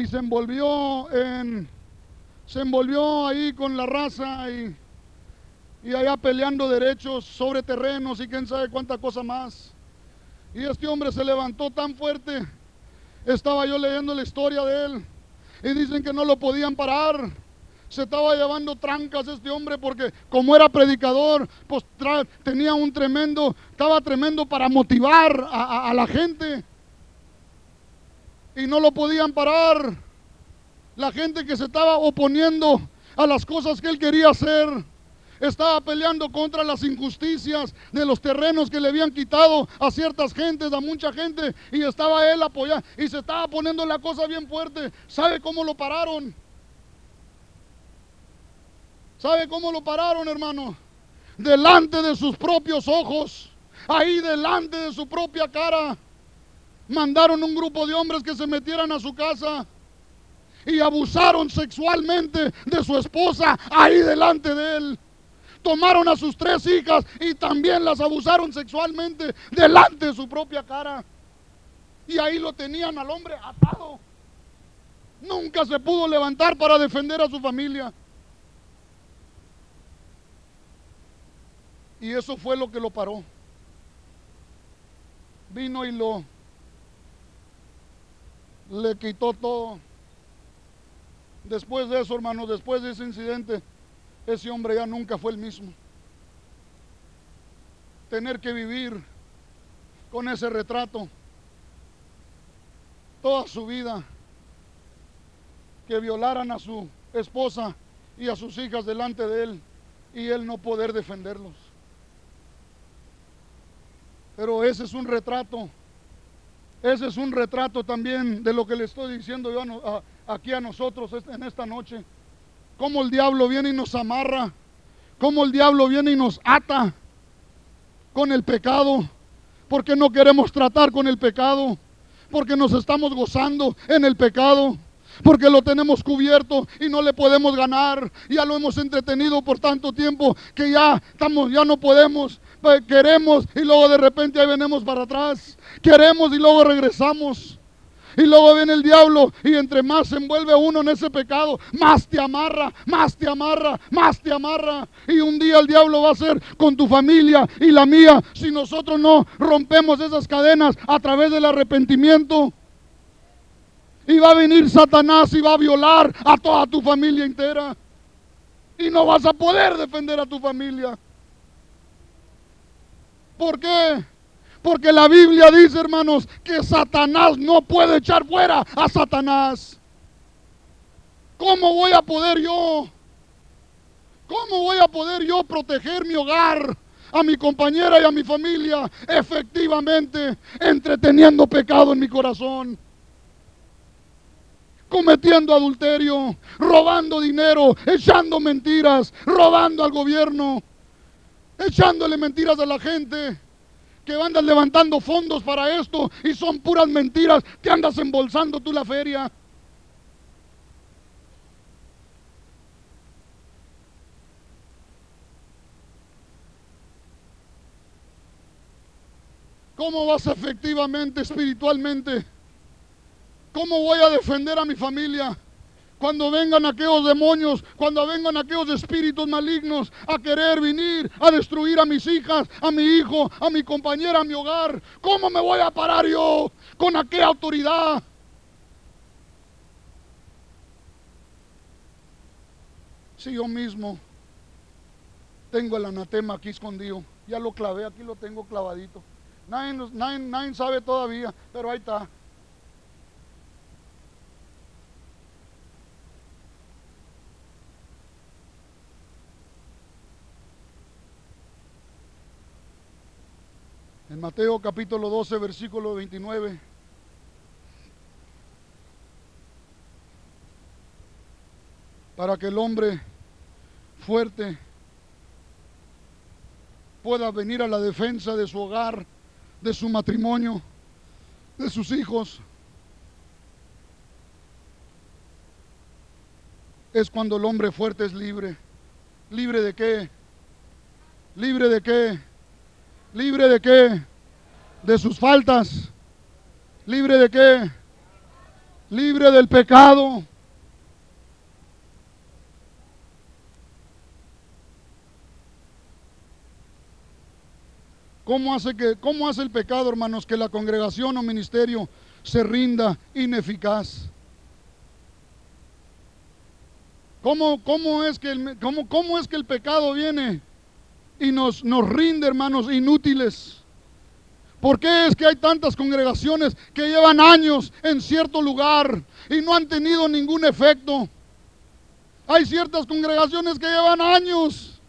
y se envolvió en se envolvió ahí con la raza y, y allá peleando derechos sobre terrenos y quién sabe cuánta cosa más. Y este hombre se levantó tan fuerte. Estaba yo leyendo la historia de él y dicen que no lo podían parar. Se estaba llevando trancas este hombre porque como era predicador, pues tenía un tremendo, estaba tremendo para motivar a, a la gente. Y no lo podían parar la gente que se estaba oponiendo a las cosas que él quería hacer. Estaba peleando contra las injusticias de los terrenos que le habían quitado a ciertas gentes, a mucha gente, y estaba él apoyando, y se estaba poniendo la cosa bien fuerte. ¿Sabe cómo lo pararon? ¿Sabe cómo lo pararon, hermano? Delante de sus propios ojos, ahí delante de su propia cara. Mandaron un grupo de hombres que se metieran a su casa y abusaron sexualmente de su esposa ahí delante de él. Tomaron a sus tres hijas y también las abusaron sexualmente delante de su propia cara. Y ahí lo tenían al hombre atado. Nunca se pudo levantar para defender a su familia. Y eso fue lo que lo paró. Vino y lo le quitó todo. Después de eso, hermano, después de ese incidente, ese hombre ya nunca fue el mismo. Tener que vivir con ese retrato toda su vida, que violaran a su esposa y a sus hijas delante de él y él no poder defenderlos. Pero ese es un retrato, ese es un retrato también de lo que le estoy diciendo yo a, aquí a nosotros en esta noche. Cómo el diablo viene y nos amarra. Cómo el diablo viene y nos ata con el pecado. Porque no queremos tratar con el pecado. Porque nos estamos gozando en el pecado porque lo tenemos cubierto y no le podemos ganar. Ya lo hemos entretenido por tanto tiempo que ya estamos, ya no podemos. Queremos y luego de repente ahí venimos para atrás. Queremos y luego regresamos. Y luego viene el diablo y entre más se envuelve uno en ese pecado, más te amarra, más te amarra, más te amarra. Y un día el diablo va a ser con tu familia y la mía si nosotros no rompemos esas cadenas a través del arrepentimiento. Y va a venir Satanás y va a violar a toda tu familia entera. Y no vas a poder defender a tu familia. ¿Por qué? Porque la Biblia dice, hermanos, que Satanás no puede echar fuera a Satanás. ¿Cómo voy a poder yo? ¿Cómo voy a poder yo proteger mi hogar, a mi compañera y a mi familia efectivamente entreteniendo pecado en mi corazón? cometiendo adulterio, robando dinero, echando mentiras, robando al gobierno, echándole mentiras a la gente que andas levantando fondos para esto y son puras mentiras que andas embolsando tú la feria. ¿Cómo vas efectivamente, espiritualmente? ¿Cómo voy a defender a mi familia? Cuando vengan aquellos demonios, cuando vengan aquellos espíritus malignos a querer venir a destruir a mis hijas, a mi hijo, a mi compañera, a mi hogar, ¿cómo me voy a parar yo con aquella autoridad? Si yo mismo tengo el anatema aquí escondido, ya lo clavé, aquí lo tengo clavadito. Nadie, nadie, nadie sabe todavía, pero ahí está. En Mateo capítulo 12, versículo 29. Para que el hombre fuerte pueda venir a la defensa de su hogar, de su matrimonio, de sus hijos. Es cuando el hombre fuerte es libre. ¿Libre de qué? ¿Libre de qué? ¿Libre de qué? De sus faltas. ¿Libre de qué? libre del pecado. ¿Cómo hace, que, ¿Cómo hace el pecado, hermanos, que la congregación o ministerio se rinda ineficaz? ¿Cómo, cómo, es, que el, cómo, cómo es que el pecado viene y nos, nos rinde, hermanos, inútiles? ¿Por qué es que hay tantas congregaciones que llevan años en cierto lugar y no han tenido ningún efecto? Hay ciertas congregaciones que llevan años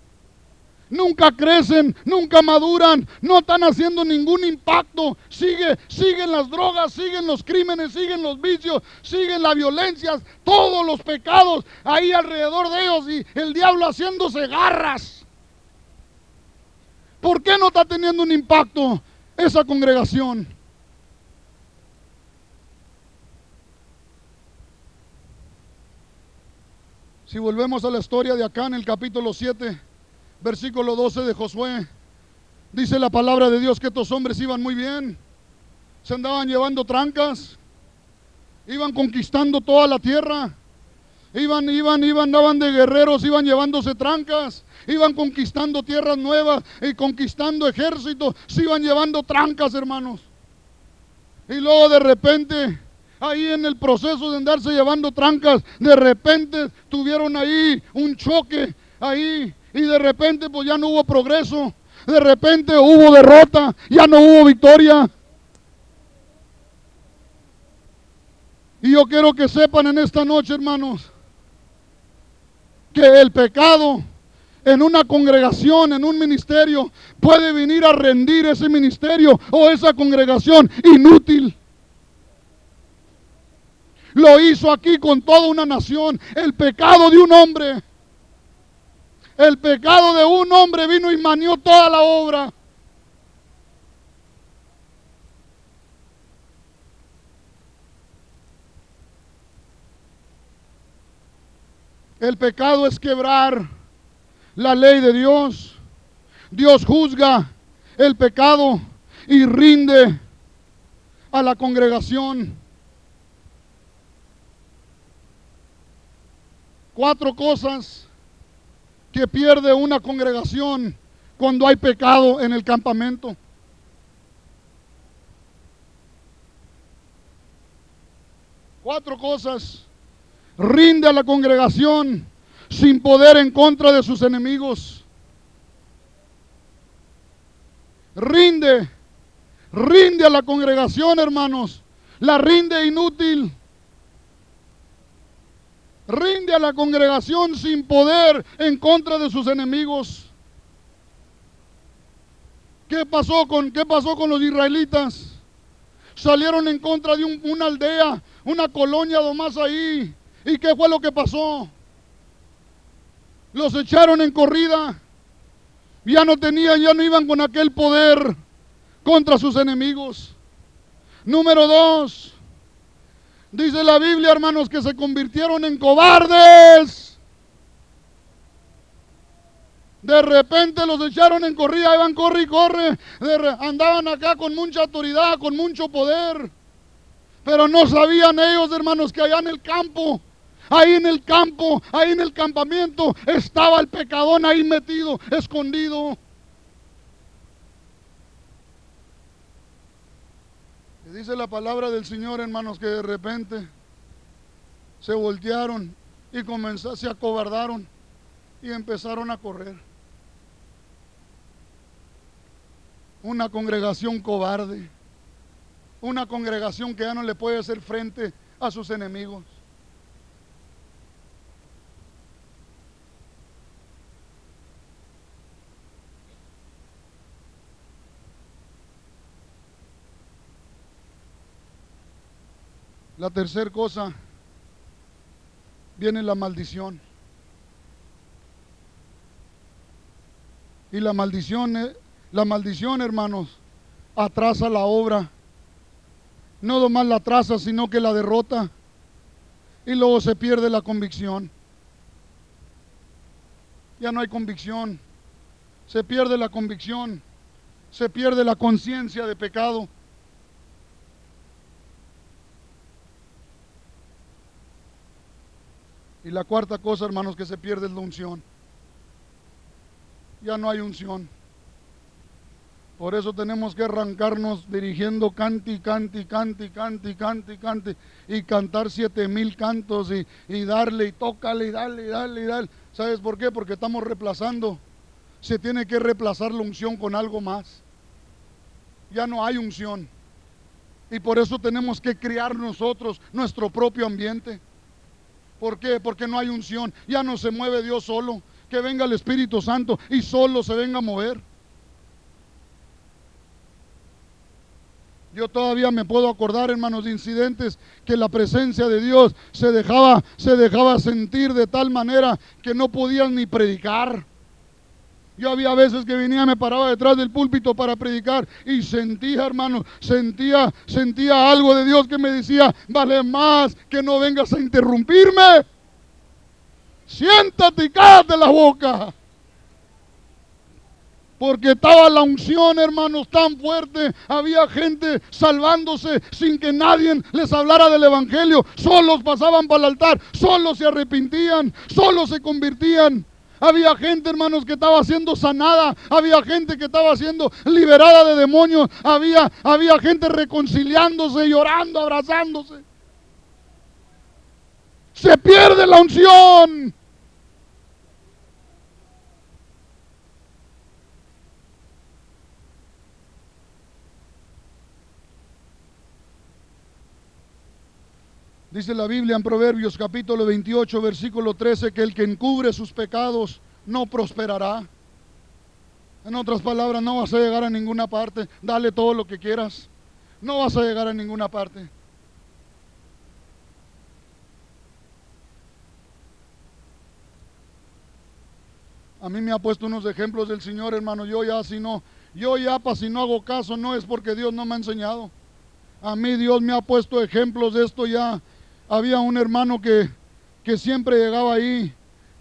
nunca crecen, nunca maduran, no están haciendo ningún impacto. Sigue, siguen las drogas, siguen los crímenes, siguen los vicios, siguen la violencia, todos los pecados ahí alrededor de ellos y el diablo haciéndose garras. ¿Por qué no está teniendo un impacto esa congregación? Si volvemos a la historia de acá en el capítulo 7, versículo 12 de Josué, dice la palabra de Dios que estos hombres iban muy bien, se andaban llevando trancas, iban conquistando toda la tierra, iban, iban, iban, andaban de guerreros, iban llevándose trancas, iban conquistando tierras nuevas y conquistando ejércitos, se iban llevando trancas, hermanos. Y luego de repente, ahí en el proceso de andarse llevando trancas, de repente tuvieron ahí un choque, ahí y de repente pues ya no hubo progreso, de repente hubo derrota, ya no hubo victoria. Y yo quiero que sepan en esta noche, hermanos, que el pecado en una congregación, en un ministerio, puede venir a rendir ese ministerio o esa congregación inútil. Lo hizo aquí con toda una nación. El pecado de un hombre el pecado de un hombre vino y manió toda la obra. El pecado es quebrar la ley de Dios. Dios juzga el pecado y rinde a la congregación. Cuatro cosas que pierde una congregación cuando hay pecado en el campamento. Cuatro cosas. Rinde a la congregación sin poder en contra de sus enemigos. Rinde. Rinde a la congregación, hermanos. La rinde inútil rinde a la congregación sin poder en contra de sus enemigos. ¿Qué pasó con, qué pasó con los israelitas? Salieron en contra de una aldea, una colonia más ahí. ¿Y qué fue lo que pasó? Los echaron en corrida. Ya no tenían, ya no iban con aquel poder contra sus enemigos. Número dos, Dice la Biblia, hermanos, que se convirtieron en cobardes. De repente los echaron en corrida, iban corre y corre. andaban acá con mucha autoridad, con mucho poder. Pero no sabían ellos, hermanos, que allá en el campo, ahí en el campo, ahí en el campamento, estaba el pecadón ahí metido, escondido. dice la palabra del Señor, hermanos, que de repente se voltearon y comenzaron, se acobardaron y empezaron a correr. Una congregación cobarde, una congregación que ya no le puede hacer frente a sus enemigos. La tercera cosa, viene la maldición. Y la maldición, eh, la maldición, hermanos, atrasa la obra. No nomás la atrasa, sino que la derrota. Y luego se pierde la convicción. Ya no hay convicción. Se pierde la convicción. Se pierde la conciencia de pecado. Y la cuarta cosa, hermanos, que se pierde es la unción. Ya no hay unción. Por eso tenemos que arrancarnos dirigiendo canti, canti, canti, canti, canti, canti, y cantar siete mil cantos y, y darle y tócale y dale y dale y dale. ¿Sabes por qué? Porque estamos reemplazando. Se tiene que reemplazar la unción con algo más. Ya no hay unción. Y por eso tenemos que crear nosotros nuestro propio ambiente. ¿Por qué? Porque no hay unción. Ya no se mueve Dios solo. Que venga el Espíritu Santo y solo se venga a mover. Yo todavía me puedo acordar, hermanos, de incidentes que la presencia de Dios se dejaba, se dejaba sentir de tal manera que no podían ni predicar. Yo había veces que venía, me paraba detrás del púlpito para predicar y sentía, hermano, sentía, sentía algo de Dios que me decía, vale más que no vengas a interrumpirme. Siéntate y cállate la boca porque estaba la unción, hermanos, tan fuerte. Había gente salvándose sin que nadie les hablara del Evangelio. Solos pasaban para el altar, solos se arrepentían, solos se convertían. Había gente, hermanos, que estaba siendo sanada. Había gente que estaba siendo liberada de demonios. Había, había gente reconciliándose, llorando, abrazándose. Se pierde la unción. Dice la Biblia en Proverbios capítulo 28, versículo 13, que el que encubre sus pecados no prosperará. En otras palabras, no vas a llegar a ninguna parte. Dale todo lo que quieras. No vas a llegar a ninguna parte. A mí me ha puesto unos ejemplos del Señor, hermano. Yo ya si no, yo ya para si no hago caso, no es porque Dios no me ha enseñado. A mí Dios me ha puesto ejemplos de esto ya había un hermano que, que siempre llegaba ahí,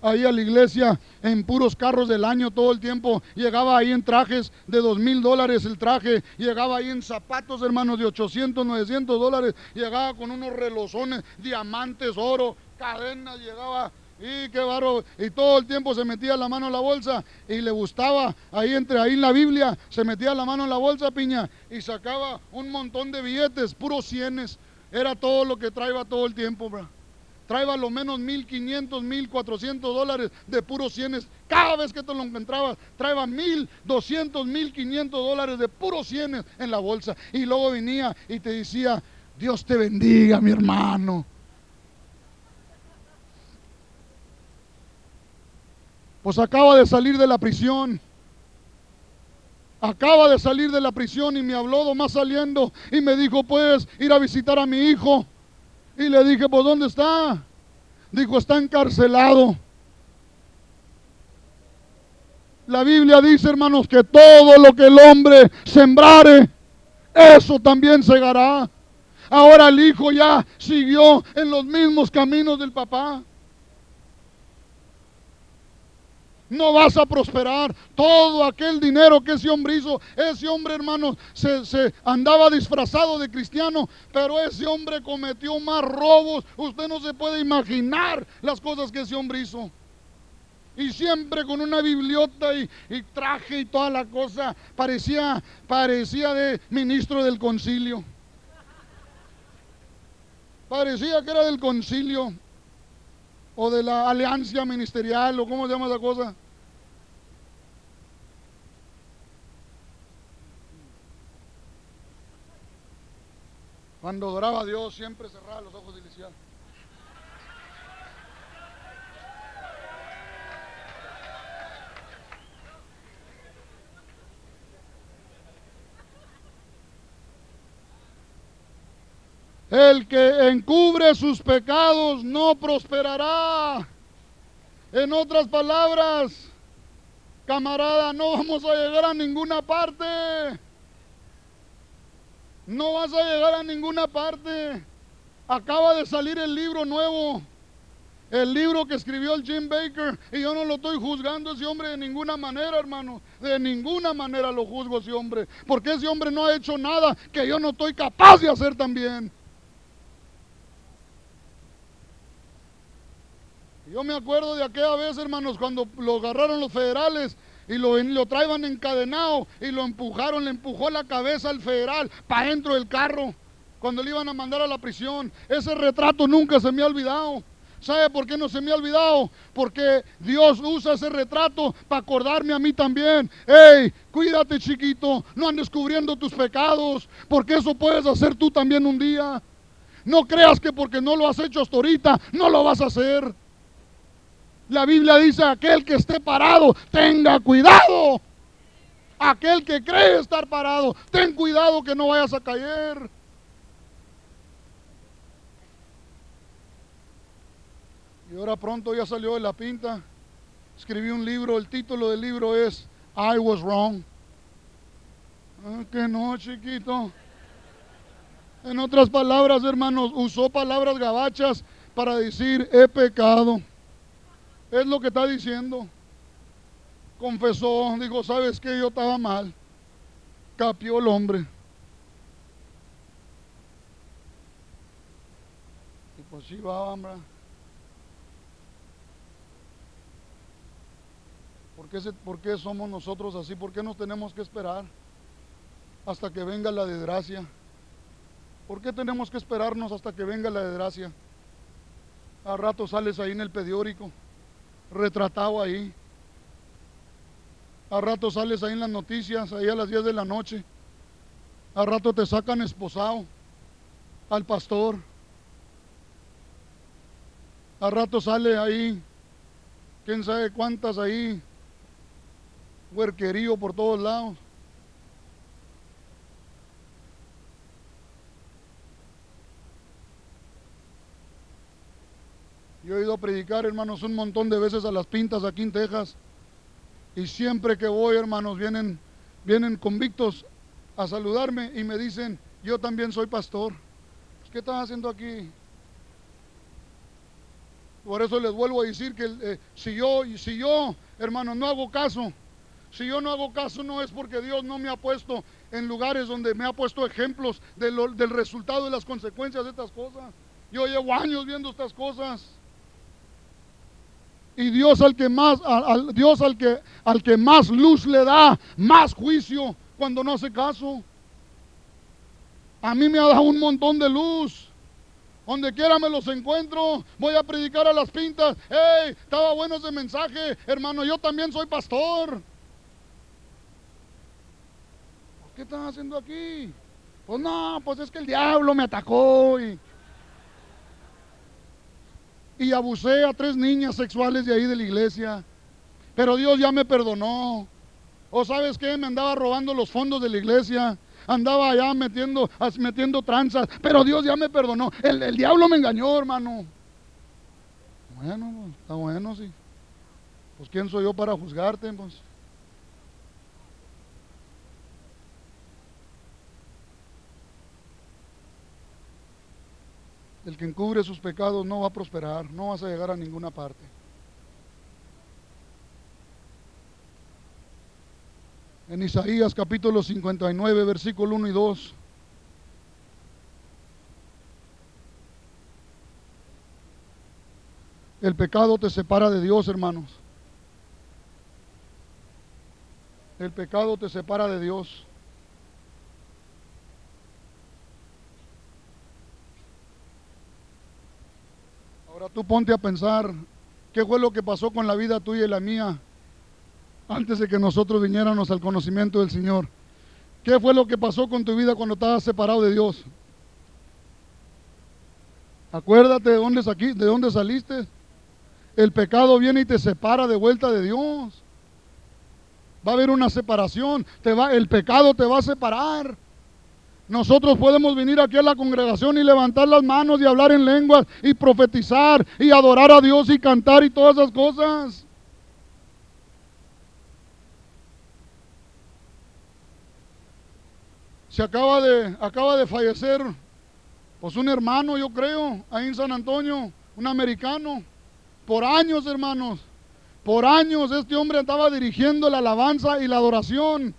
ahí a la iglesia en puros carros del año todo el tiempo. Llegaba ahí en trajes de dos mil dólares el traje. Llegaba ahí en zapatos, hermanos, de 800, 900 dólares. Llegaba con unos relozones, diamantes, oro, cadenas. Llegaba y qué barro. Y todo el tiempo se metía la mano en la bolsa y le gustaba. Ahí entre ahí en la Biblia se metía la mano en la bolsa, piña, y sacaba un montón de billetes, puros cienes. Era todo lo que traía todo el tiempo, bro. Traía lo menos 1500, 1400 dólares de puros cienes. Cada vez que te lo encontrabas, traía 1200, 1500 dólares de puros cienes en la bolsa. Y luego venía y te decía, Dios te bendiga, mi hermano. Pues acaba de salir de la prisión acaba de salir de la prisión y me habló más saliendo y me dijo, puedes ir a visitar a mi hijo. Y le dije, pues ¿dónde está? Dijo, está encarcelado. La Biblia dice, hermanos, que todo lo que el hombre sembrare, eso también segará. Ahora el hijo ya siguió en los mismos caminos del papá. No vas a prosperar. Todo aquel dinero que ese hombre hizo, ese hombre hermano se, andaba disfrazado de cristiano, pero ese hombre cometió más robos. Usted no se puede imaginar las cosas que ese hombre hizo. Y siempre con una bibliota y, y traje y toda la cosa. Parecía, parecía de ministro del concilio. Parecía que era del concilio o de la alianza ministerial o cómo se llama esa cosa. Cuando adoraba a Dios siempre cerraba los ojos inicial. El que encubre sus pecados no prosperará. En otras palabras, camarada, no vamos a llegar a ninguna parte. No vas a llegar a ninguna parte. Acaba de salir el libro nuevo. El libro que escribió el Jim Baker. Y yo no lo estoy juzgando a ese hombre de ninguna manera, hermano. De ninguna manera lo juzgo a ese hombre. Porque ese hombre no ha hecho nada que yo no estoy capaz de hacer también. Yo me acuerdo de aquella vez, hermanos, cuando lo agarraron los federales y lo, traían encadenado y lo empujaron, le empujó la cabeza al federal para dentro del carro cuando le iban a mandar a la prisión. Ese retrato nunca se me ha olvidado. ¿Sabe por qué no se me ha olvidado? Porque Dios usa ese retrato para acordarme a mí también. ¡Ey! Cuídate, chiquito. No andes cubriendo tus pecados. Porque eso puedes hacer tú también un día. No creas que porque no lo has hecho hasta ahorita, no lo vas a hacer. La Biblia dice, aquel que esté parado, tenga cuidado. Aquel que cree estar parado, ten cuidado que no vayas a caer. Y ahora pronto ya salió de la pinta. Escribí un libro, el título del libro es I Was Wrong. Ah, que no, chiquito. En otras palabras, hermanos, usó palabras gabachas para decir he pecado. Es lo que está diciendo. Confesó, dijo, ¿sabes que Yo estaba mal. Capió el hombre. Y pues sí va, hombre. ¿Por qué, ¿Por qué somos nosotros así? ¿Por qué nos tenemos que esperar hasta que venga la desgracia? ¿Por qué tenemos que esperarnos hasta que venga la desgracia? A rato sales ahí en el periódico retratado ahí. A rato sales ahí en las noticias, ahí a las 10 de la noche. A rato te sacan esposado al pastor. A rato sale ahí, quién sabe cuántas ahí, huerquerío por todos lados. Yo he ido a predicar, hermanos, un montón de veces a las pintas aquí en Texas. Y siempre que voy, hermanos, vienen, vienen convictos a saludarme y me dicen, yo también soy pastor. ¿Qué estás haciendo aquí? Por eso les vuelvo a decir que eh, si yo, si yo, hermanos, no hago caso, si yo no hago caso no es porque Dios no me ha puesto en lugares donde me ha puesto ejemplos del resultado y las consecuencias de estas cosas. Yo llevo años viendo estas cosas. Y Dios al que más, al, Dios al que, al que más luz le da, más juicio cuando no hace caso. A mí me ha dado un montón de luz. Donde quiera me los encuentro, voy a predicar a las pintas. ¡Hey! Estaba bueno ese mensaje, hermano. Yo también soy pastor. ¿Qué están haciendo aquí? Pues no, pues es que el diablo me atacó y y abusé a tres niñas sexuales de ahí de la iglesia. Pero Dios ya me perdonó. ¿O sabes qué? Me andaba robando los fondos de la iglesia. Andaba allá metiendo, metiendo tranzas. Pero Dios ya me perdonó. El, el diablo me engañó, hermano. Bueno, pues, está bueno, sí. Pues quién soy yo para juzgarte, pues. El que encubre sus pecados no va a prosperar, no vas a llegar a ninguna parte. En Isaías capítulo 59, versículo 1 y 2. El pecado te separa de Dios, hermanos. El pecado te separa de Dios. Ahora tú ponte a pensar qué fue lo que pasó con la vida tuya y la mía antes de que nosotros viniéramos al conocimiento del Señor. ¿Qué fue lo que pasó con tu vida cuando estabas separado de Dios? Acuérdate de dónde, de dónde saliste. El pecado viene y te separa de vuelta de Dios. Va a haber una separación. Te va, el pecado te va a separar. Nosotros podemos venir aquí a la congregación y levantar las manos y hablar en lenguas y profetizar y adorar a Dios y cantar y todas esas cosas. Se acaba de, acaba de fallecer, pues un hermano, yo creo, ahí en San Antonio, un americano. Por años, hermanos, por años este hombre estaba dirigiendo la alabanza y la adoración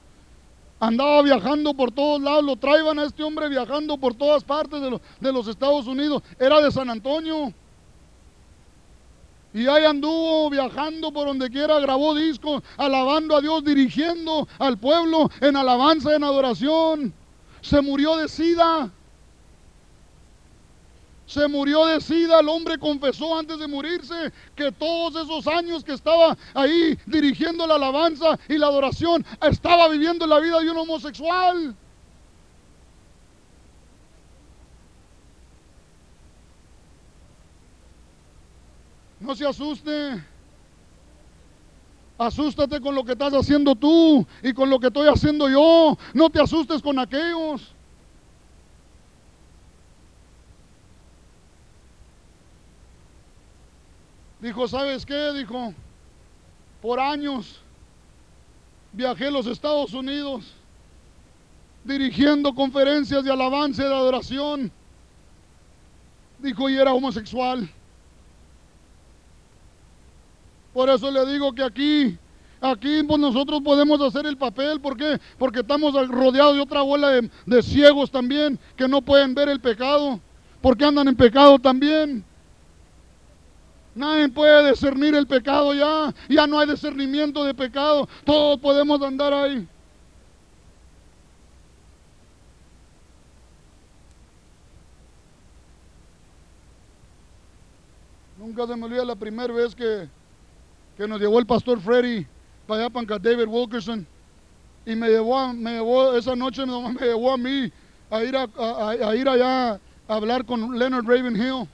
andaba viajando por todos lados, lo traían a este hombre viajando por todas partes de, de los Estados Unidos, era de San Antonio. Y ahí anduvo viajando por donde quiera, grabó discos, alabando a Dios, dirigiendo al pueblo en alabanza, en adoración. Se murió de sida. Se murió de sida. El hombre confesó antes de morirse que todos esos años que estaba ahí dirigiendo la alabanza y la adoración, estaba viviendo la vida de un homosexual. No se asuste. Asústate con lo que estás haciendo tú y con lo que estoy haciendo yo. No te asustes con aquellos. Dijo, ¿sabes qué? Dijo, por años viajé a los Estados Unidos dirigiendo conferencias de alabanza y de adoración. Dijo, y era homosexual. Por eso le digo que aquí, aquí pues nosotros podemos hacer el papel. ¿Por qué? Porque estamos rodeados de otra bola de, de ciegos también que no pueden ver el pecado. Porque andan en pecado también. Nadie puede discernir el pecado ya. Ya no hay discernimiento de pecado. Todos podemos andar ahí. Nunca se me olvida la primera vez que que nos llevó el pastor Freddy para allá para David Wilkerson. Y me llevó, me llevó esa noche me llevó a mí a ir, a, ir allá a hablar con Leonard Ravenhill.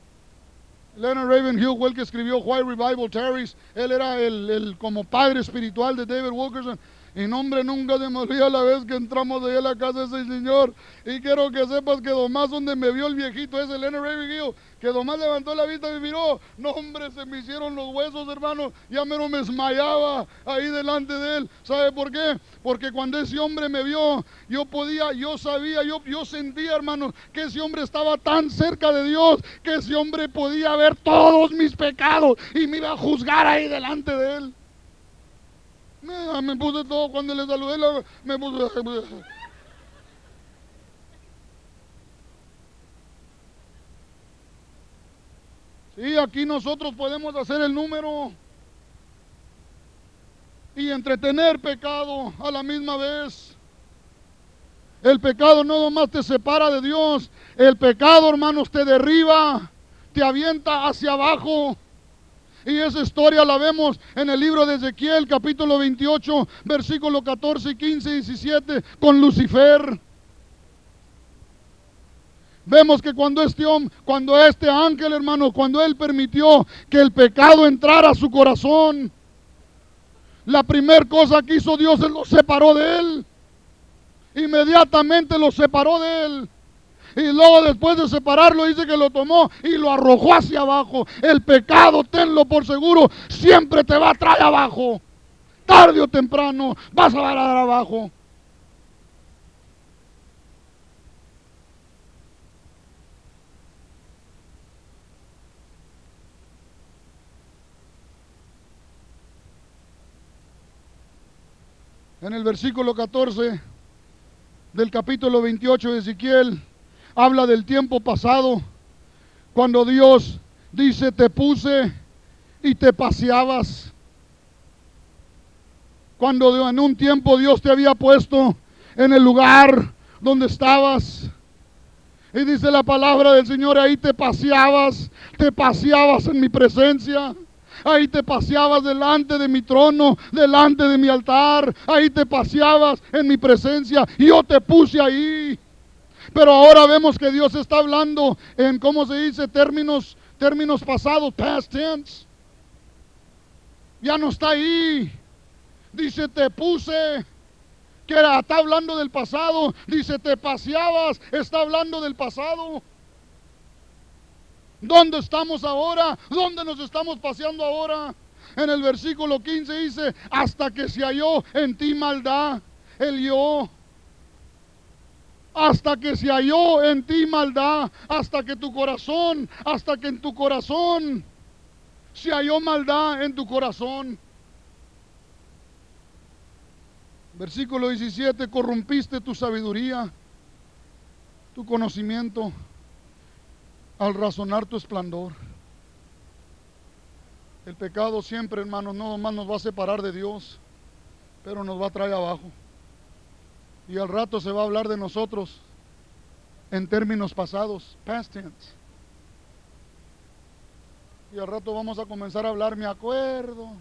Leonard Ravenhill fue el que escribió Why Revival Tarries. Él era el, el, como padre espiritual de David Wilkerson. Y nombre nunca se me olvida la vez que entramos de a la casa de ese señor. Y quiero que sepas que Domás donde me vio el viejito ese, Leonard Ravenhill, que Domás levantó la vista y miró. No, hombre, se me hicieron los huesos, hermano. Ya me me esmayaba ahí delante de él. ¿Sabe por qué? Porque cuando ese hombre me vio, yo podía, yo sabía, yo, yo sentía, hermano, que ese hombre estaba tan cerca de Dios, que ese hombre podía ver todos mis pecados y me iba a juzgar ahí delante de él. Me, puse todo cuando le saludé, me puse... Sí, aquí nosotros podemos hacer el número y entretener pecado a la misma vez. El pecado no nomás te separa de Dios, el pecado, hermanos, te derriba, te avienta hacia abajo. Y esa historia la vemos en el libro de Ezequiel, capítulo 28, versículo 14, 15 y 17, con Lucifer. Vemos que cuando este hombre, cuando este ángel, hermano, cuando él permitió que el pecado entrara a su corazón, la primera cosa que hizo Dios es lo separó de él. Inmediatamente lo separó de él. Y luego después de separarlo dice que lo tomó y lo arrojó hacia abajo. El pecado, tenlo por seguro, siempre te va a traer abajo. Tarde o temprano vas a dar abajo. En el versículo 14 del capítulo 28 de Ezequiel, habla del tiempo pasado, cuando Dios dice, te puse y te paseabas. Cuando en un tiempo Dios te había puesto en el lugar donde estabas. Y dice la palabra del Señor, ahí te paseabas, te paseabas en mi presencia. Ahí te paseabas delante de mi trono, delante de mi altar. Ahí te paseabas en mi presencia. Y yo te puse ahí. Pero ahora vemos que Dios está hablando en, ¿cómo se dice? Términos, términos pasados, past tense. Ya no está ahí. Dice, te puse. Que está hablando del pasado. Dice, te paseabas. Está hablando del pasado. ¿Dónde estamos ahora? ¿Dónde nos estamos paseando ahora? En el versículo 15 dice, hasta que se halló en ti maldad. El yo hasta que se halló en ti maldad, hasta que tu corazón, hasta que en tu corazón se halló maldad en tu corazón. Versículo 17, corrompiste tu sabiduría, tu conocimiento, al razonar tu esplendor. El pecado siempre, hermanos, no nomás nos va a separar de Dios, pero nos va a traer abajo. Y al rato se va a hablar de nosotros en términos pasados, past tense. Y al rato vamos a comenzar a hablar, me acuerdo,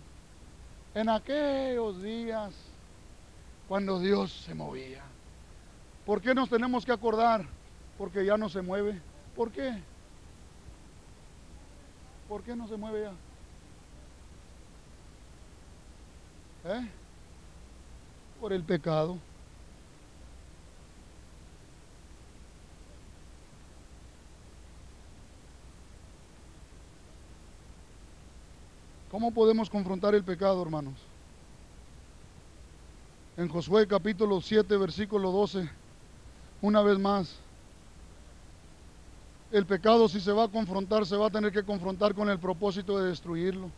en aquellos días cuando Dios se movía. ¿Por qué nos tenemos que acordar? Porque ya no se mueve. ¿Por qué? ¿Por qué no se mueve ya? ¿Eh? Por el pecado. ¿Cómo podemos confrontar el pecado, hermanos? En Josué capítulo 7, versículo 12, una vez más, el pecado si se va a confrontar, se va a tener que confrontar con el propósito de destruirlo.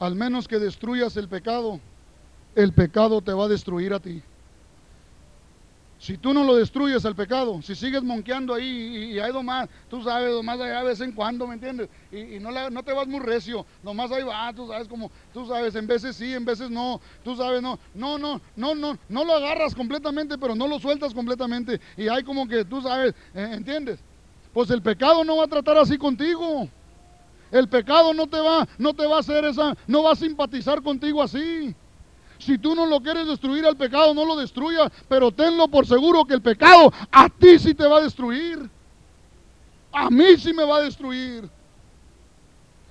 Al menos que destruyas el pecado, el pecado te va a destruir a ti. Si tú no lo destruyes el pecado, si sigues monqueando ahí y, y hay nomás, tú sabes, nomás allá de vez en cuando, ¿me entiendes? Y, no, la- te vas muy recio, nomás ahí va, tú sabes, como, tú sabes, en veces sí, en veces no, tú sabes, no, no, no, no, no, no lo agarras completamente, pero no lo sueltas completamente. Y hay como que, tú sabes, eh, ¿entiendes? Pues el pecado no va a tratar así contigo. El pecado no te va, no te va a hacer esa, no va a simpatizar contigo así. Si tú no lo quieres destruir al pecado, no lo destruyas, pero tenlo por seguro que el pecado a ti sí te va a destruir. A mí sí me va a destruir.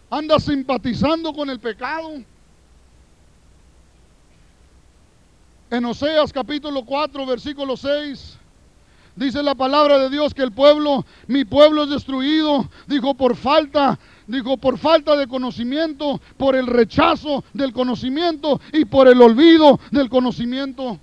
Anda simpatizando con el pecado. En Oseas capítulo 4, versículo 6. Dice la palabra de Dios que el pueblo, mi pueblo es destruido, dijo por falta, dijo por falta de conocimiento, por el rechazo del conocimiento y por el olvido del conocimiento.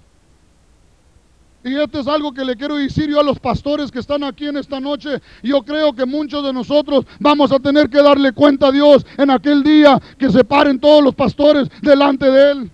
Y esto es algo que le quiero decir yo a los pastores que están aquí en esta noche. Yo creo que muchos de nosotros vamos a tener que darle cuenta a Dios en aquel día que se paren todos los pastores delante de Él.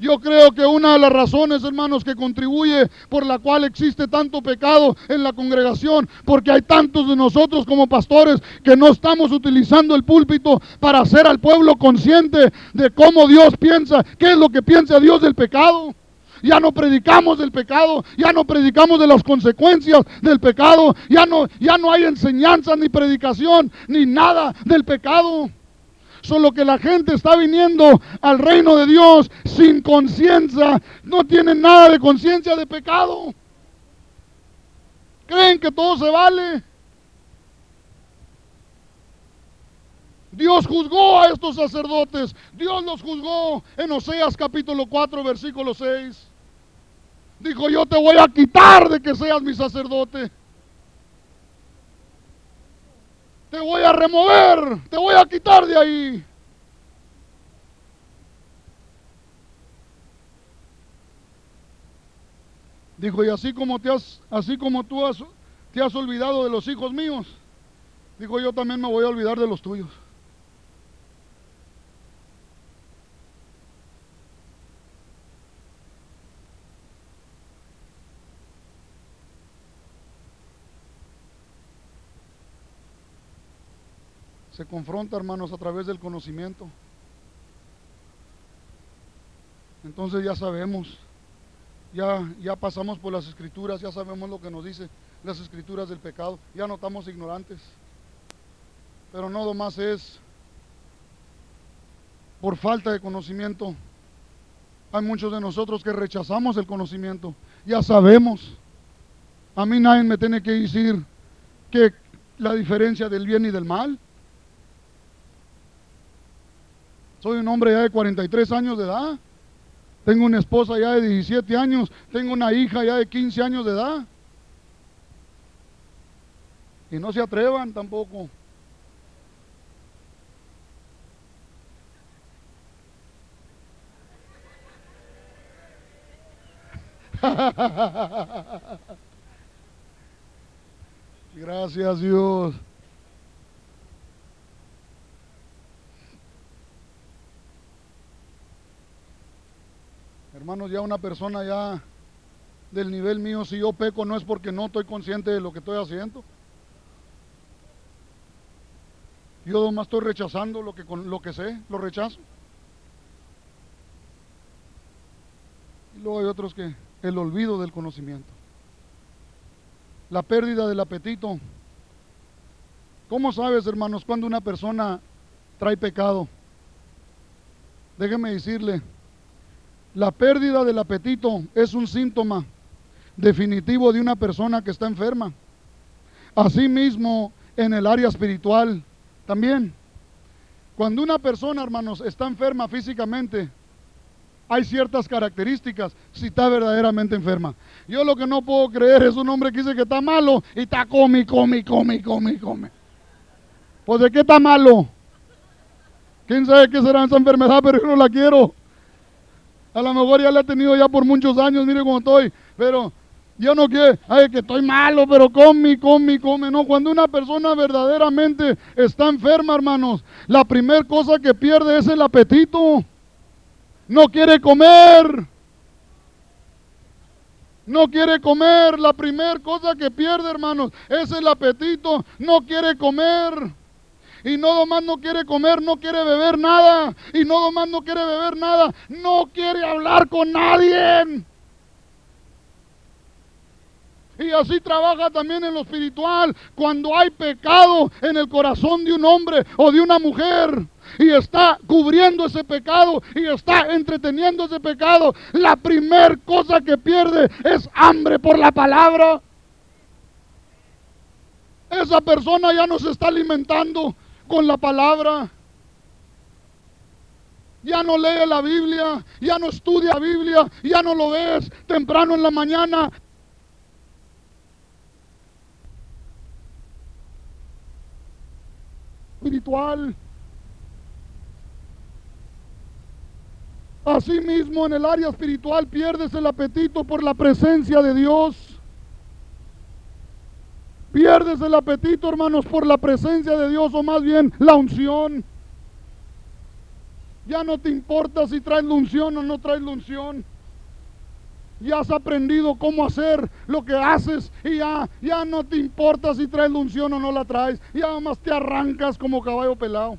Yo creo que una de las razones, hermanos, que contribuye por la cual existe tanto pecado en la congregación, porque hay tantos de nosotros como pastores que no estamos utilizando el púlpito para hacer al pueblo consciente de cómo Dios piensa, qué es lo que piensa Dios del pecado. Ya no predicamos del pecado, ya no predicamos de las consecuencias del pecado, ya no, ya no hay enseñanza ni predicación ni nada del pecado. Solo que la gente está viniendo al reino de Dios sin conciencia. No tienen nada de conciencia de pecado. Creen que todo se vale. Dios juzgó a estos sacerdotes. Dios los juzgó en Oseas capítulo 4, versículo 6. Dijo, yo te voy a quitar de que seas mi sacerdote. Te voy a remover, te voy a quitar de ahí. Dijo, y así como te has, así como tú has, te has olvidado de los hijos míos, dijo, yo también me voy a olvidar de los tuyos. Se confronta, hermanos, a través del conocimiento. Entonces ya sabemos, ya, ya pasamos por las escrituras, ya sabemos lo que nos dice las escrituras del pecado, ya no estamos ignorantes. Pero no más es por falta de conocimiento. Hay muchos de nosotros que rechazamos el conocimiento, ya sabemos. A mí nadie me tiene que decir que la diferencia del bien y del mal. Soy un hombre ya de 43 años de edad. Tengo una esposa ya de 17 años. Tengo una hija ya de 15 años de edad. Y no se atrevan tampoco. Gracias Dios. Hermanos, ya una persona ya del nivel mío. Si yo peco no es porque no estoy consciente de lo que estoy haciendo. Yo nomás estoy rechazando lo que, lo que sé, lo rechazo. Y luego hay otros que el olvido del conocimiento. La pérdida del apetito. ¿Cómo sabes, hermanos, cuando una persona trae pecado? Déjeme decirle, la pérdida del apetito es un síntoma definitivo de una persona que está enferma. Asimismo, en el área espiritual también. Cuando una persona, hermanos, está enferma físicamente, hay ciertas características si está verdaderamente enferma. Yo lo que no puedo creer es un hombre que dice que está malo y está come, come, come, come, come. Pues de qué está malo. ¿Quién sabe qué será esa enfermedad? Pero yo no la quiero. A lo mejor ya la he tenido ya por muchos años, mire cómo estoy. Pero yo no quiero, ay, que estoy malo, pero come, come, come. No, cuando una persona verdaderamente está enferma, hermanos, la primera cosa que pierde es el apetito. No quiere comer. No quiere comer. La primera cosa que pierde, hermanos, es el apetito. No quiere comer. Y no nomás no quiere comer, no quiere beber nada. Y no nomás no quiere beber nada, no quiere hablar con nadie. Y así trabaja también en lo espiritual. Cuando hay pecado en el corazón de un hombre o de una mujer y está cubriendo ese pecado y está entreteniendo ese pecado, la primer cosa que pierde es hambre por la palabra. Esa persona ya no se está alimentando con la palabra. Ya no lee la Biblia, ya no estudia la Biblia, ya no lo ves temprano en la mañana. Espiritual. Asimismo, en el área espiritual pierdes el apetito por la presencia de Dios. Pierdes el apetito, hermanos, por la presencia de Dios o más bien la unción. Ya no te importa si traes la unción o no traes la unción. Ya has aprendido cómo hacer lo que haces y ya, ya no te importa si traes la unción o no la traes. Ya más te arrancas como caballo pelado.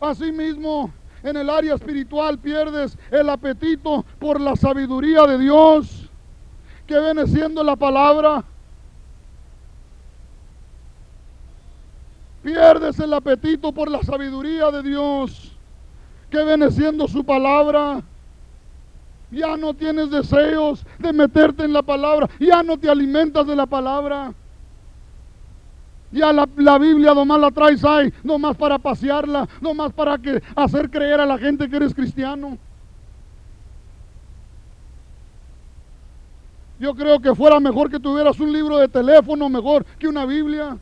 Asimismo, en el área espiritual pierdes el apetito por la sabiduría de Dios, que viene siendo la palabra. Pierdes el apetito por la sabiduría de Dios, que viene siendo su palabra. Ya no tienes deseos de meterte en la palabra, ya no te alimentas de la palabra. Ya la, Biblia nomás la traes ahí, nomás para pasearla, nomás para que, hacer creer a la gente que eres cristiano. Yo creo que fuera mejor que tuvieras un libro de teléfono, mejor que una Biblia.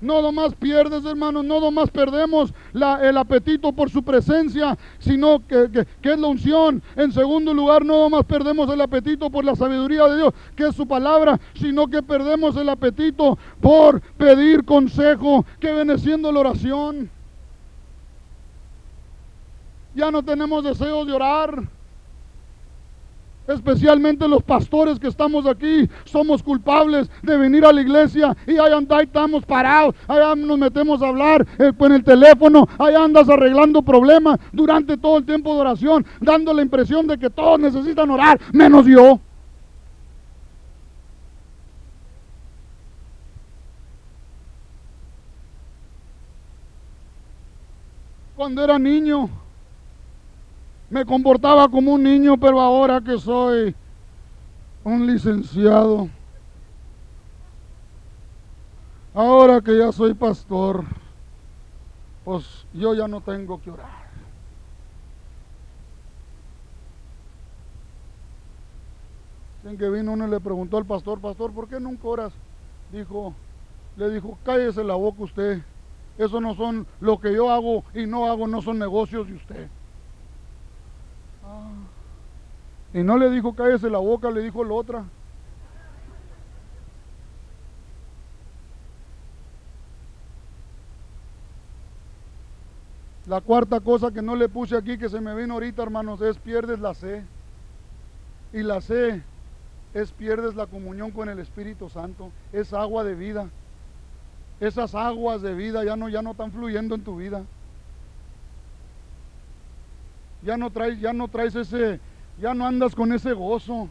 No nomás pierdes, hermano, no nomás perdemos el apetito por su presencia, sino que, que, es la unción. En segundo lugar, no nomás perdemos el apetito por la sabiduría de Dios, que es su palabra, sino que perdemos el apetito por pedir consejo, que viene siendo la oración. Ya no tenemos deseos de orar especialmente los pastores que estamos aquí, somos culpables de venir a la iglesia y ahí andamos, estamos parados, allá nos metemos a hablar eh, en el teléfono, ahí andas arreglando problemas durante todo el tiempo de oración, dando la impresión de que todos necesitan orar, menos yo. Cuando era niño, me comportaba como un niño, pero ahora que soy un licenciado, ahora que ya soy pastor, pues yo ya no tengo que orar. En que vino uno y le preguntó al pastor, pastor, ¿por qué nunca oras? Dijo, le dijo, cállese la boca usted. Eso no son lo que yo hago y no hago, no son negocios de usted. Y no le dijo cállese la boca, le dijo la otra. La cuarta cosa que no le puse aquí que se me vino ahorita, hermanos, es pierdes la fe. Y la fe es pierdes la comunión con el Espíritu Santo. Es agua de vida. Esas aguas de vida ya no, ya no están fluyendo en tu vida. Ya no traes, ya no traes ese, ya no andas con ese gozo.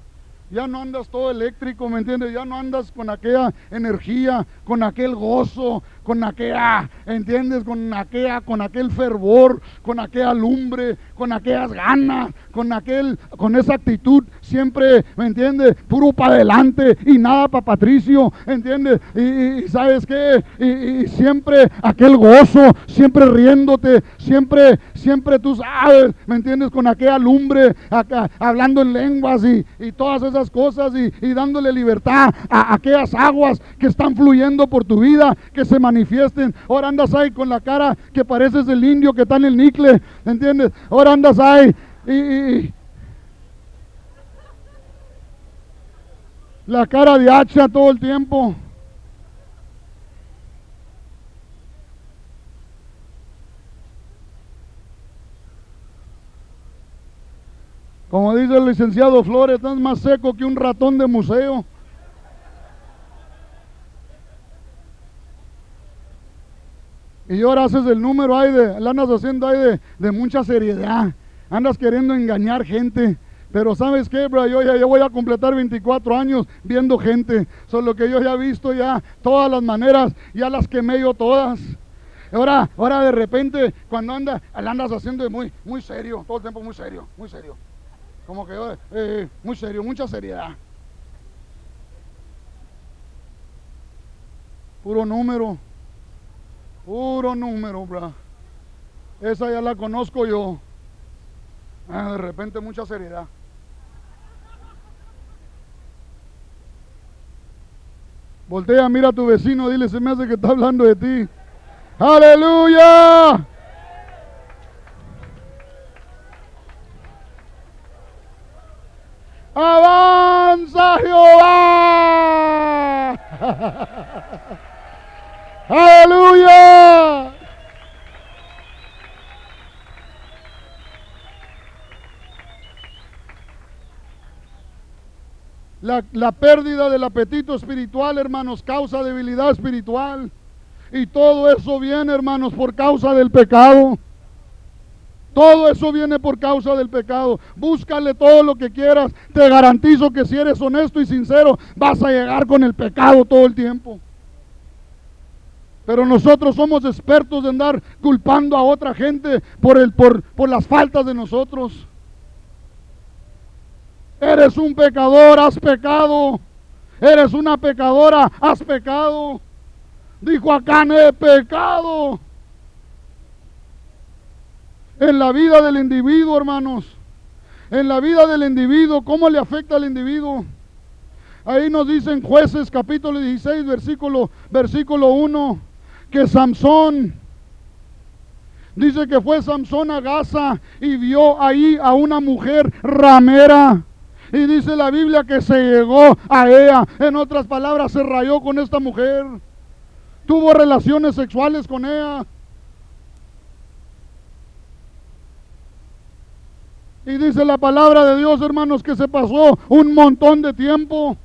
Ya no andas todo eléctrico, ¿me entiendes? Ya no andas con aquella energía, con aquel gozo, con aquella, ¿entiendes? Con aquella, con aquel fervor, con aquella lumbre, con aquellas ganas, con aquel, con esa actitud, siempre, ¿me entiendes? Puro para adelante y nada para Patricio, ¿entiendes? Y, sabes qué, y, siempre aquel gozo, siempre riéndote, siempre, siempre tú sabes, ¿me entiendes? Con aquella lumbre, hablando en lenguas y, todas esas cosas y, dándole libertad a aquellas aguas que están fluyendo por tu vida, que se manifiesten. Ahora andas ahí con la cara que pareces el indio que está en el nicle, ¿entiendes? Ahora andas ahí y, la cara de hacha todo el tiempo. Como dice el licenciado Flores, estás más seco que un ratón de museo. Y ahora haces el número ahí de, la andas haciendo ahí de, mucha seriedad. Andas queriendo engañar gente. Pero sabes qué, bro, yo ya voy a completar 24 años viendo gente. Solo que yo ya he visto ya todas las maneras, ya las quemé yo todas. Ahora, ahora de repente, cuando anda, andas haciendo muy, muy serio, todo el tiempo muy serio, muy serio. Como que, eh, eh, muy serio, mucha seriedad. Puro número. Puro número, bro. Esa ya la conozco yo. Ah, de repente mucha seriedad. Voltea, mira a tu vecino, dile, se me hace que está hablando de ti. Aleluya. Avanza Jehová. Aleluya. La, la, pérdida del apetito espiritual, hermanos, causa debilidad espiritual. Y todo eso viene, hermanos, por causa del pecado. Todo eso viene por causa del pecado. Búscale todo lo que quieras. Te garantizo que si eres honesto y sincero, vas a llegar con el pecado todo el tiempo. Pero nosotros somos expertos en andar culpando a otra gente por, el, por, por las faltas de nosotros. Eres un pecador, has pecado. Eres una pecadora, has pecado. Dijo acá, he pecado. En la vida del individuo, hermanos. En la vida del individuo, ¿cómo le afecta al individuo? Ahí nos dicen jueces capítulo 16, versículo, versículo 1 que Samson, dice que fue Samson a Gaza y vio ahí a una mujer ramera. Y dice la Biblia que se llegó a ella. En otras palabras, se rayó con esta mujer. Tuvo relaciones sexuales con ella. Y dice la palabra de Dios, hermanos, que se pasó un montón de tiempo.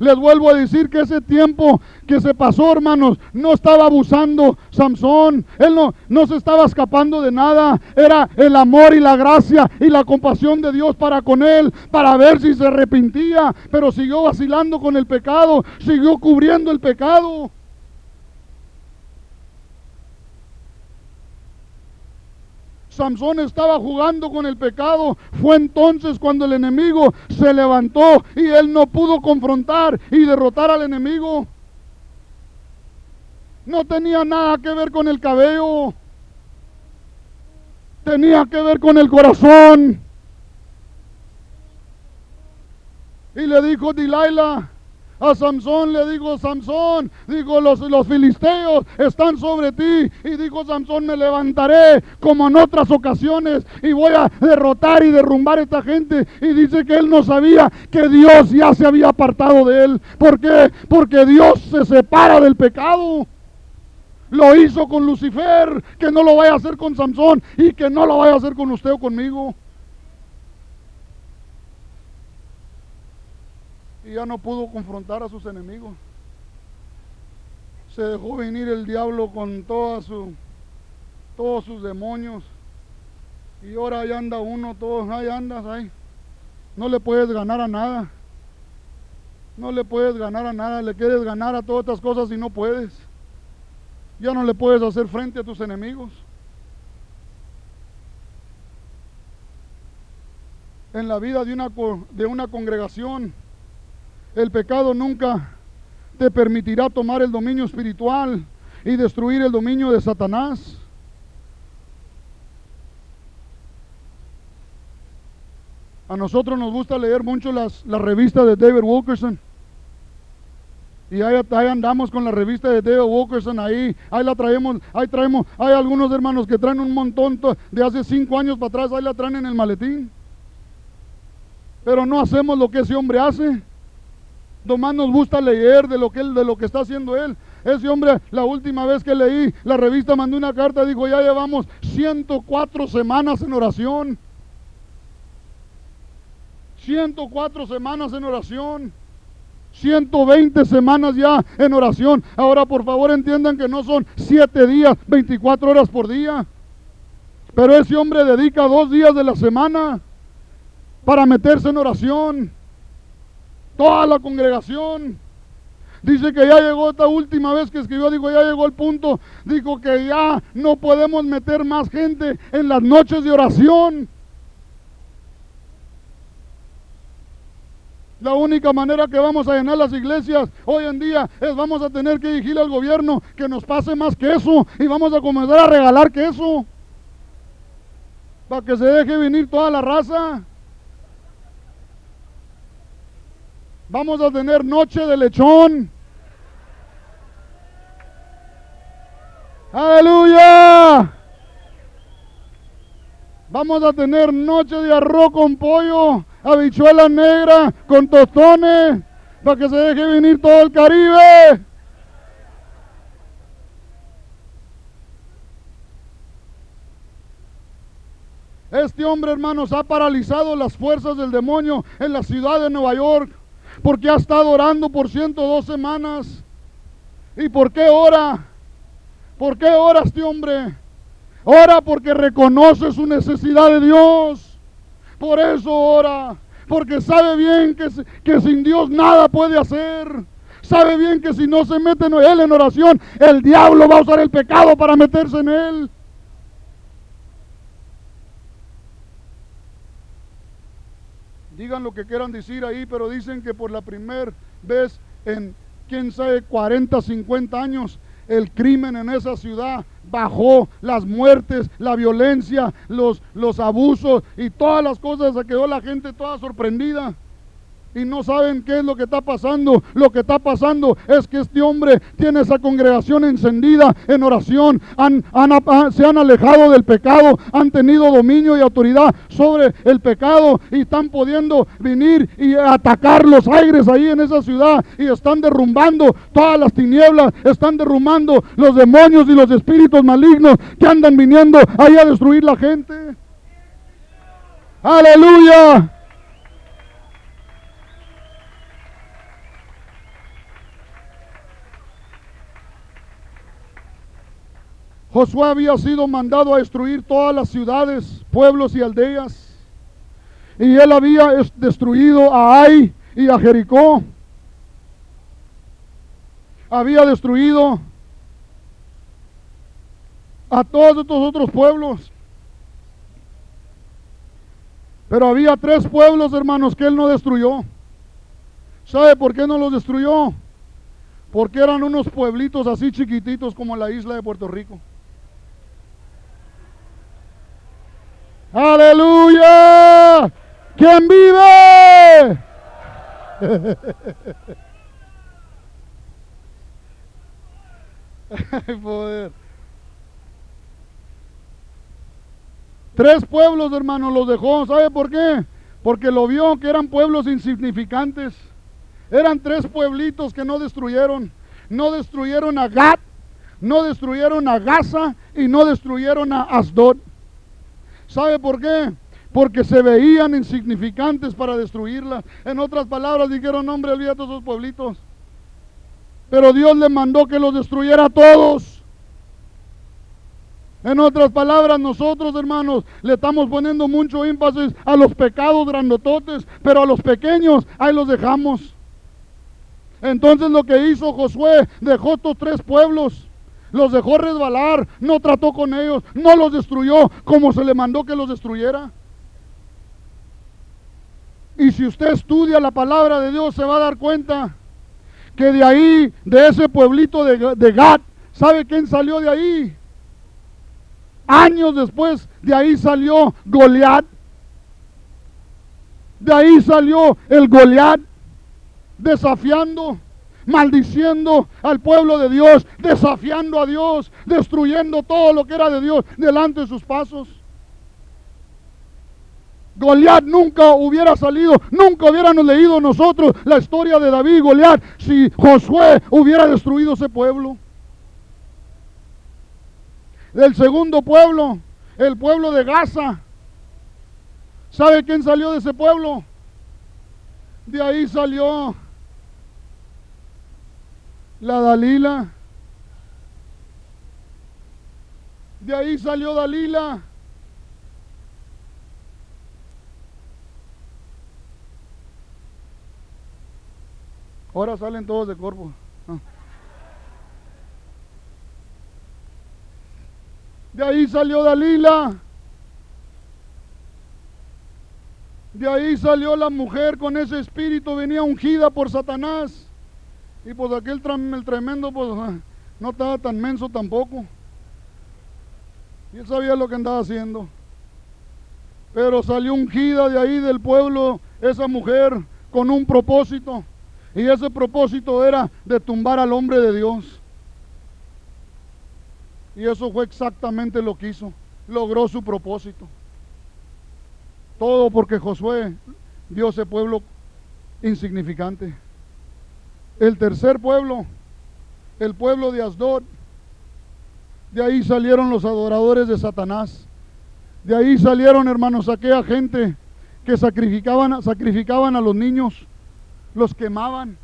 Les vuelvo a decir que ese tiempo que se pasó, hermanos, no estaba abusando Samson. Él no, no se estaba escapando de nada. Era el amor y la gracia y la compasión de Dios para con él, para ver si se arrepentía. Pero siguió vacilando con el pecado, siguió cubriendo el pecado. Samson estaba jugando con el pecado. Fue entonces cuando el enemigo se levantó y él no pudo confrontar y derrotar al enemigo. No tenía nada que ver con el cabello. Tenía que ver con el corazón. Y le dijo Delilah, a Samson le digo, Samson, digo, los, los filisteos están sobre ti. Y dijo Samson, me levantaré como en otras ocasiones y voy a derrotar y derrumbar a esta gente. Y dice que él no sabía que Dios ya se había apartado de él. ¿Por qué? Porque Dios se separa del pecado. Lo hizo con Lucifer, que no lo vaya a hacer con Samson y que no lo vaya a hacer con usted o conmigo. Y ya no pudo confrontar a sus enemigos. Se dejó venir el diablo con toda su, todos sus demonios. Y ahora ahí anda uno, todos, ahí andas, ahí. No le puedes ganar a nada. No le puedes ganar a nada. Le quieres ganar a todas estas cosas y no puedes. Ya no le puedes hacer frente a tus enemigos. En la vida de una, de una congregación, el pecado nunca te permitirá tomar el dominio espiritual y destruir el dominio de Satanás. A nosotros nos gusta leer mucho las, las revistas de David Wilkerson. Y ahí, andamos con la revista de David Wilkerson ahí, ahí la traemos, ahí traemos, hay algunos hermanos que traen un montón de hace cinco años para atrás, ahí la traen en el maletín. Pero no hacemos lo que ese hombre hace. Nomás nos gusta leer de lo que él, de lo que está haciendo él. Ese hombre, la última vez que leí la revista, mandó una carta, dijo, ya llevamos 104 semanas en oración. 104 semanas en oración. 120 semanas ya en oración. Ahora por favor entiendan que no son 7 días, 24 horas por día. Pero ese hombre dedica dos días de la semana para meterse en oración. Toda la congregación. Dice que ya llegó esta última vez que escribió, dijo, ya llegó el punto, dijo que ya no podemos meter más gente en las noches de oración. La única manera que vamos a llenar las iglesias hoy en día es vamos a tener que dirigir al gobierno que nos pase más queso y vamos a comenzar a regalar queso para que se deje venir toda la raza. Vamos a tener noche de lechón. Aleluya. Vamos a tener noche de arroz con pollo habichuela negra con tostones para que se deje venir todo el Caribe. Este hombre, hermanos, ha paralizado las fuerzas del demonio en la ciudad de Nueva York porque ha estado orando por 102 semanas. ¿Y por qué ora? ¿Por qué ora este hombre? Ora porque reconoce su necesidad de Dios. Por eso ora. Porque sabe bien que, que sin Dios nada puede hacer. Sabe bien que si no se mete él en oración, el diablo va a usar el pecado para meterse en él. Digan lo que quieran decir ahí, pero dicen que por la primera vez en, quién sabe, 40, 50 años, el crimen en esa ciudad bajó, las muertes, la violencia, los, los abusos y todas las cosas, se quedó la gente toda sorprendida y no saben qué es lo que está pasando. Lo que está pasando es que este hombre tiene esa congregación encendida en oración, se han alejado del pecado, han tenido dominio y autoridad sobre el pecado y están pudiendo venir y atacar los aires ahí en esa ciudad y están derrumbando todas las tinieblas, están derrumbando los demonios y los espíritus malignos que andan viniendo ahí a destruir la gente. Aleluya. Josué había sido mandado a destruir todas las ciudades, pueblos y aldeas. Y él había destruido a Ai y a Jericó. Había destruido a todos estos otros pueblos. Pero había tres pueblos, hermanos, que él no destruyó. ¿Sabe por qué no los destruyó? Porque eran unos pueblitos así chiquititos como la isla de Puerto Rico. Aleluya. ¿Quién vive? poder. Tres pueblos, hermanos, los dejó. ¿Sabe por qué? Porque lo vio que eran pueblos insignificantes. Eran tres pueblitos que no destruyeron. No destruyeron a Gat, no destruyeron a Gaza y no destruyeron a Asdod. ¿Sabe por qué? Porque se veían insignificantes para destruirla. En otras palabras dijeron, hombre, olvídate esos pueblitos. Pero Dios le mandó que los destruyera a todos. En otras palabras, nosotros, hermanos, le estamos poniendo mucho énfasis a los pecados grandototes, pero a los pequeños, ahí los dejamos. Entonces lo que hizo Josué, dejó estos tres pueblos, los dejó resbalar, no trató con ellos, no los destruyó como se le mandó que los destruyera. Y si usted estudia la palabra de Dios, se va a dar cuenta que de ahí, de ese pueblito de, de Gat, ¿sabe quién salió de ahí? Años después, de ahí salió Goliat. De ahí salió el Goliat desafiando, maldiciendo al pueblo de Dios, desafiando a Dios, destruyendo todo lo que era de Dios delante de sus pasos. Goliat nunca hubiera salido, nunca hubiéramos leído nosotros la historia de David y Goliat si Josué hubiera destruido ese pueblo. Del segundo pueblo, el pueblo de Gaza. ¿Sabe quién salió de ese pueblo? De ahí salió la Dalila. De ahí salió Dalila. Ahora salen todos de cuerpo. Ah. De ahí salió Dalila. De ahí salió la mujer con ese espíritu, venía ungida por Satanás. Y pues aquel el tremendo, pues ah, no estaba tan menso tampoco. Y él sabía lo que andaba haciendo. Pero salió ungida de ahí del pueblo esa mujer con un propósito. Y ese propósito era de tumbar al hombre de Dios. Y eso fue exactamente lo que hizo. Logró su propósito. Todo porque Josué vio ese pueblo insignificante. El tercer pueblo, el pueblo de Asdod, de ahí salieron los adoradores de Satanás. De ahí salieron, hermanos, aquella gente que sacrificaban, sacrificaban a los niños, los quemaban,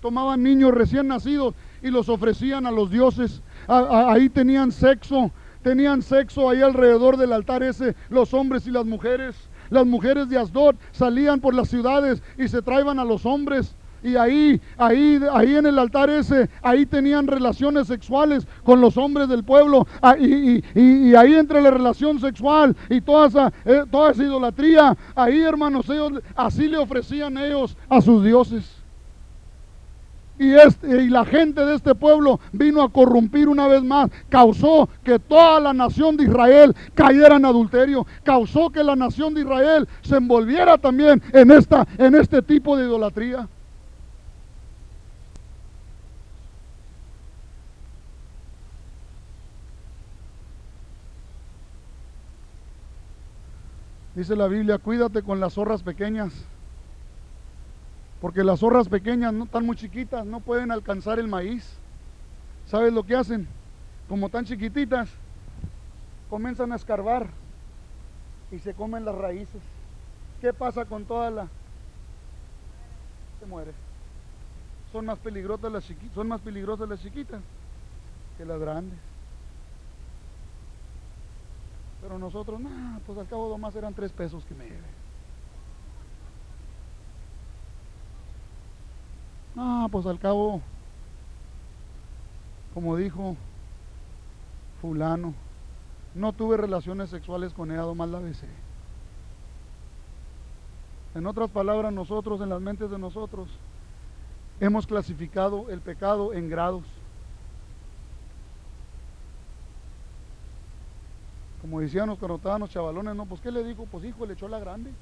tomaban niños recién nacidos y los ofrecían a los dioses. ahí tenían sexo, tenían sexo ahí alrededor del altar ese, los hombres y las mujeres. Las mujeres de Asdod salían por las ciudades y se traían a los hombres y ahí, ahí, ahí en el altar ese, ahí tenían relaciones sexuales con los hombres del pueblo. Ah, y, ahí entre la relación sexual y toda esa, eh, toda esa idolatría, ahí hermanos, ellos así le ofrecían ellos a sus dioses. Y, este, y la gente de este pueblo vino a corrompir una vez más, causó que toda la nación de Israel cayera en adulterio, causó que la nación de Israel se envolviera también en, esta, en este tipo de idolatría. Dice la Biblia, cuídate con las zorras pequeñas. Porque las zorras pequeñas no están muy chiquitas, no pueden alcanzar el maíz. ¿Sabes lo que hacen? Como tan chiquititas, comienzan a escarbar y se comen las raíces. ¿Qué pasa con toda la? Se muere. Son más peligrosas las son más peligrosas las chiquitas que las grandes. Pero nosotros, nada, pues al cabo más eran tres pesos que me debe. No, pues al cabo, como dijo fulano, no tuve relaciones sexuales con ella, más la. En otras palabras, nosotros, en las mentes de nosotros, hemos clasificado el pecado en grados. Como decíamos cuando estábamos chavalones, no, pues ¿qué le dijo? Pues hijo, le echó la grande.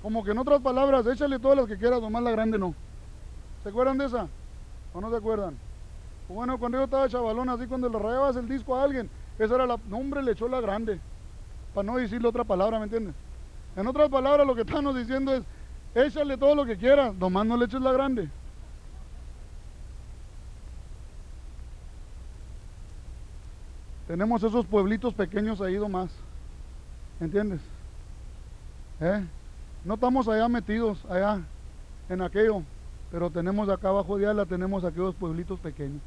Como que en otras palabras, échale todas las que quieras, nomás la grande no. ¿Se acuerdan de esa? ¿O no se acuerdan? Pues bueno, cuando yo estaba chavalón, así cuando le rayabas el disco a alguien, esa era la, nombre le echó la grande. Para no decirle otra palabra, ¿me entiendes? En otras palabras, lo que estamos diciendo es, échale todo lo que quieras, nomás no le eches la grande. Tenemos esos pueblitos pequeños ahí nomás. ¿Entiendes? ¿Eh? No estamos allá metidos, allá, en aquello. Pero tenemos acá abajo de Ala, tenemos aquellos pueblitos pequeños.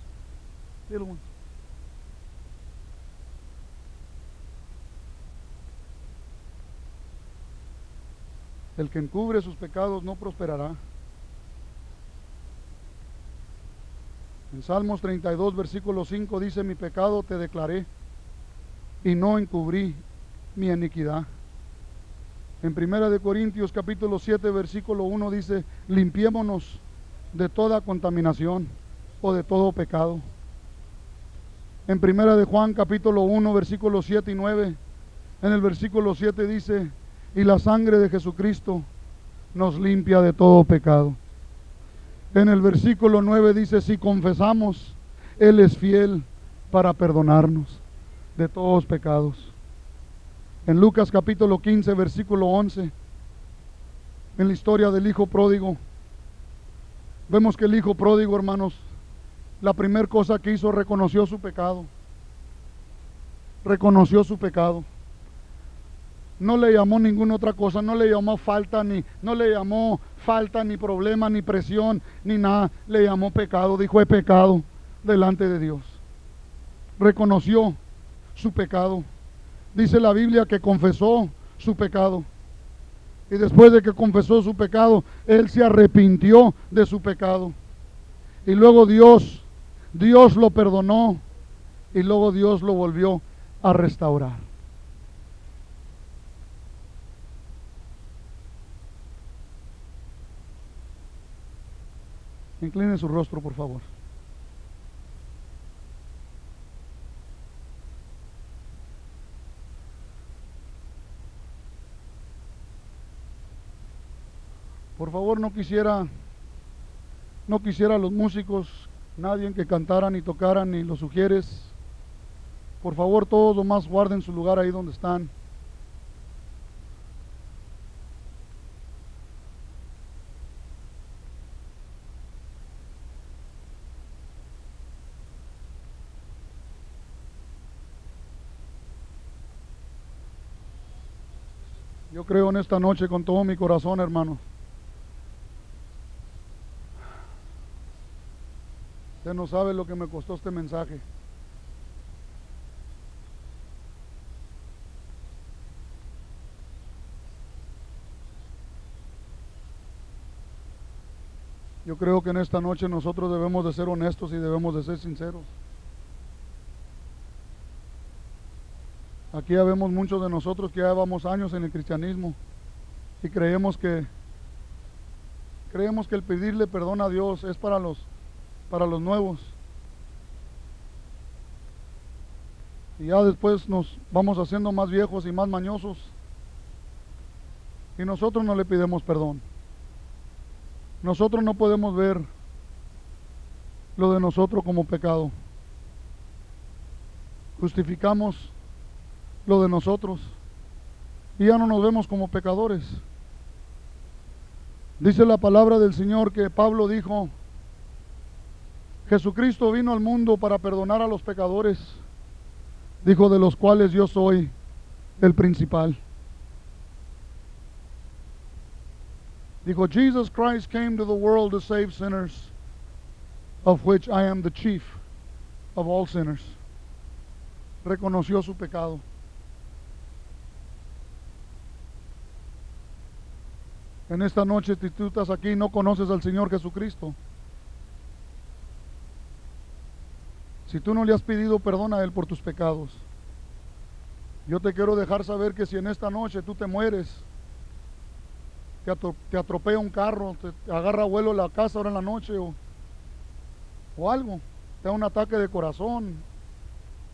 El que encubre sus pecados no prosperará. En Salmos 32, versículo 5 dice, mi pecado te declaré y no encubrí mi iniquidad. En Primera de Corintios capítulo 7, versículo 1 dice, limpiémonos de toda contaminación o de todo pecado. En Primera de Juan capítulo 1, versículo 7 y 9, en el versículo 7 dice, y la sangre de Jesucristo nos limpia de todo pecado. En el versículo 9 dice, si confesamos, Él es fiel para perdonarnos de todos pecados. En Lucas capítulo 15, versículo 11, en la historia del Hijo pródigo, vemos que el Hijo pródigo, hermanos, la primera cosa que hizo, reconoció su pecado. Reconoció su pecado no le llamó ninguna otra cosa, no le llamó falta ni no le llamó falta ni problema ni presión ni nada, le llamó pecado, dijo he pecado delante de Dios. Reconoció su pecado. Dice la Biblia que confesó su pecado. Y después de que confesó su pecado, él se arrepintió de su pecado. Y luego Dios, Dios lo perdonó y luego Dios lo volvió a restaurar. Incline su rostro, por favor. Por favor, no quisiera, no quisiera los músicos, nadie que cantaran ni tocaran, ni los sugieres. Por favor, todos lo más guarden su lugar ahí donde están. Yo creo en esta noche con todo mi corazón, hermano. Usted no sabe lo que me costó este mensaje. Yo creo que en esta noche nosotros debemos de ser honestos y debemos de ser sinceros. Aquí ya vemos muchos de nosotros que llevamos años en el cristianismo y creemos que creemos que el pedirle perdón a Dios es para los para los nuevos. Y ya después nos vamos haciendo más viejos y más mañosos. Y nosotros no le pidemos perdón. Nosotros no podemos ver lo de nosotros como pecado. Justificamos lo de nosotros. Y ya no nos vemos como pecadores. Dice la palabra del Señor que Pablo dijo, Jesucristo vino al mundo para perdonar a los pecadores, dijo, de los cuales yo soy el principal. Dijo, Jesus Christ came to the world to save sinners, of which I am the chief of all sinners. Reconoció su pecado. En esta noche, si tú estás aquí no conoces al Señor Jesucristo, si tú no le has pedido perdón a Él por tus pecados, yo te quiero dejar saber que si en esta noche tú te mueres, te, atropella un carro, te, agarra vuelo la casa ahora en la noche o, o algo, te da un ataque de corazón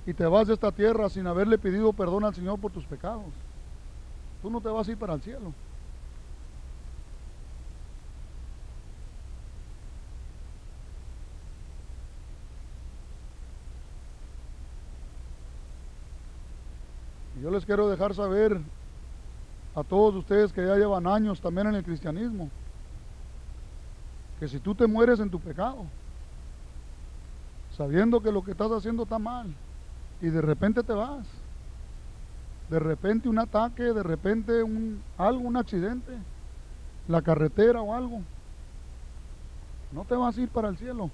y te vas de esta tierra sin haberle pedido perdón al Señor por tus pecados, tú no te vas a ir para el cielo. Yo les quiero dejar saber a todos ustedes que ya llevan años también en el cristianismo, que si tú te mueres en tu pecado, sabiendo que lo que estás haciendo está mal, y de repente te vas. De repente un ataque, de repente un algo, un accidente, la carretera o algo. No te vas a ir para el cielo.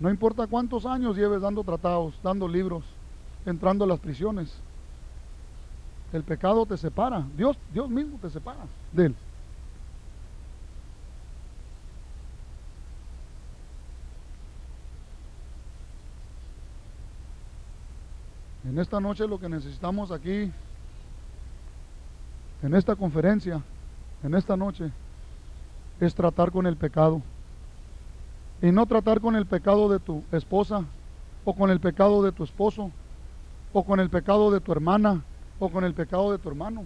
No importa cuántos años lleves dando tratados, dando libros, entrando a las prisiones. El pecado te separa. Dios, Dios mismo te separa de él. En esta noche lo que necesitamos aquí, en esta conferencia, en esta noche, es tratar con el pecado. Y no tratar con el pecado de tu esposa, o con el pecado de tu esposo, o con el pecado de tu hermana, o con el pecado de tu hermano.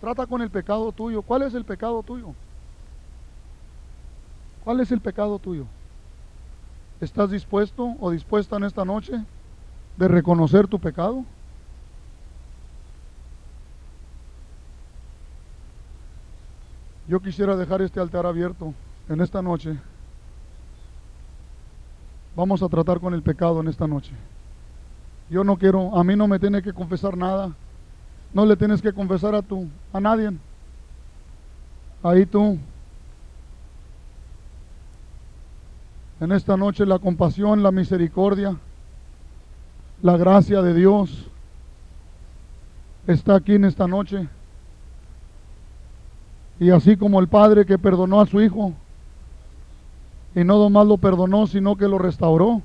Trata con el pecado tuyo. ¿Cuál es el pecado tuyo? ¿Cuál es el pecado tuyo? ¿Estás dispuesto o dispuesta en esta noche de reconocer tu pecado? Yo quisiera dejar este altar abierto en esta noche. Vamos a tratar con el pecado en esta noche. Yo no quiero, a mí no me tiene que confesar nada. No le tienes que confesar a tú, a nadie. Ahí tú. En esta noche la compasión, la misericordia, la gracia de Dios está aquí en esta noche. Y así como el Padre que perdonó a su Hijo, y no nomás lo perdonó, sino que lo restauró,